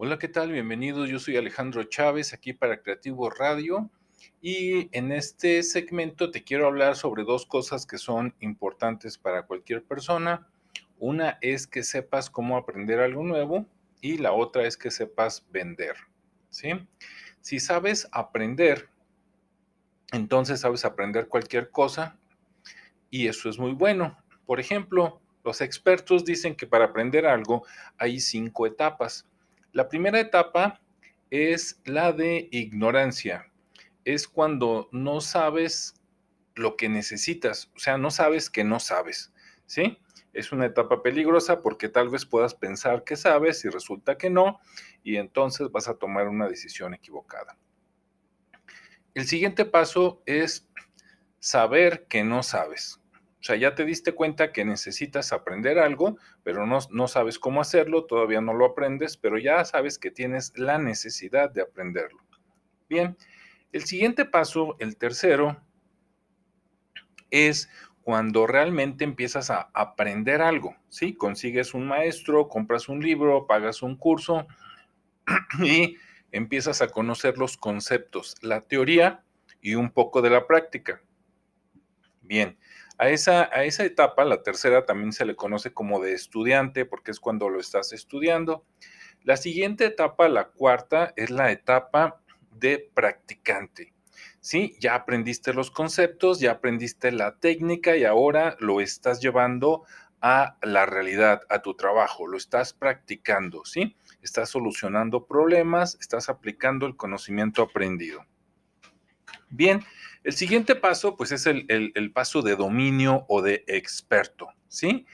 Hola, ¿qué tal? Bienvenidos. Yo soy Alejandro Chávez, aquí para Creativo Radio. Y en este segmento te quiero hablar sobre dos cosas que son importantes para cualquier persona. Una es que sepas cómo aprender algo nuevo y la otra es que sepas vender. ¿sí? Si sabes aprender, entonces sabes aprender cualquier cosa y eso es muy bueno. Por ejemplo, los expertos dicen que para aprender algo hay cinco etapas. La primera etapa es la de ignorancia. Es cuando no sabes lo que necesitas, o sea, no sabes que no sabes, ¿sí? Es una etapa peligrosa porque tal vez puedas pensar que sabes y resulta que no, y entonces vas a tomar una decisión equivocada. El siguiente paso es saber que no sabes. O sea, ya te diste cuenta que necesitas aprender algo, pero no, no, sabes cómo hacerlo, todavía no lo aprendes, pero ya sabes que tienes la necesidad de aprenderlo. Bien, el siguiente paso, el tercero, es cuando realmente empiezas a aprender algo, ¿sí? Consigues un maestro, compras un libro, pagas un curso y empiezas a conocer los conceptos, la teoría y un poco de la práctica. Bien, a esa, a esa etapa, la tercera también se le conoce como de estudiante porque es cuando lo estás estudiando. La siguiente etapa, la cuarta, es la etapa de practicante. Sí, ya aprendiste los conceptos, ya aprendiste la técnica y ahora lo estás llevando a la realidad, a tu trabajo, lo estás practicando, ¿sí? Estás solucionando problemas, estás aplicando el conocimiento aprendido. Bien, el siguiente paso, pues es el, paso de dominio o de experto, ¿sí?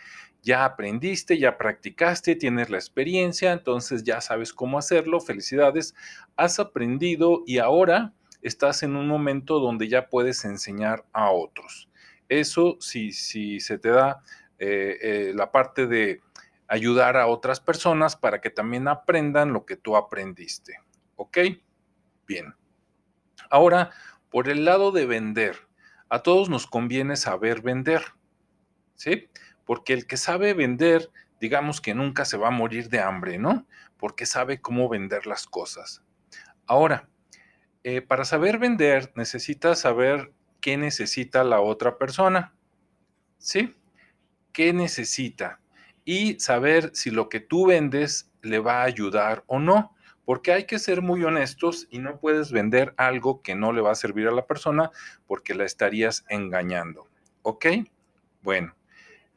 Ya aprendiste, ya practicaste, tienes la experiencia, entonces ya sabes cómo hacerlo, felicidades, has aprendido y ahora estás en un momento donde ya puedes enseñar a otros. Eso, si, si se te da eh, eh, la parte de ayudar a otras personas para que también aprendan lo que tú aprendiste. ¿Ok? Bien. Ahora, por el lado de vender, a todos nos conviene saber vender, ¿sí? Porque el que sabe vender, digamos que nunca se va a morir de hambre, ¿no? Porque sabe cómo vender las cosas. Ahora, eh, para saber vender, necesitas saber qué necesita la otra persona, ¿sí? ¿Qué necesita? Y saber si lo que tú vendes le va a ayudar o no porque hay que ser muy honestos y no puedes vender algo que no le va a servir a la persona porque la estarías engañando. ¿Ok? Bueno,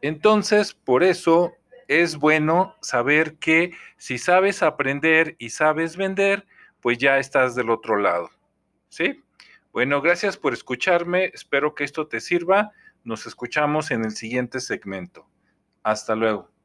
entonces por eso es bueno saber que si sabes aprender y sabes vender, pues ya estás del otro lado. ¿Sí? Bueno, gracias por escucharme. Espero que esto te sirva. Nos escuchamos en el siguiente segmento. Hasta luego.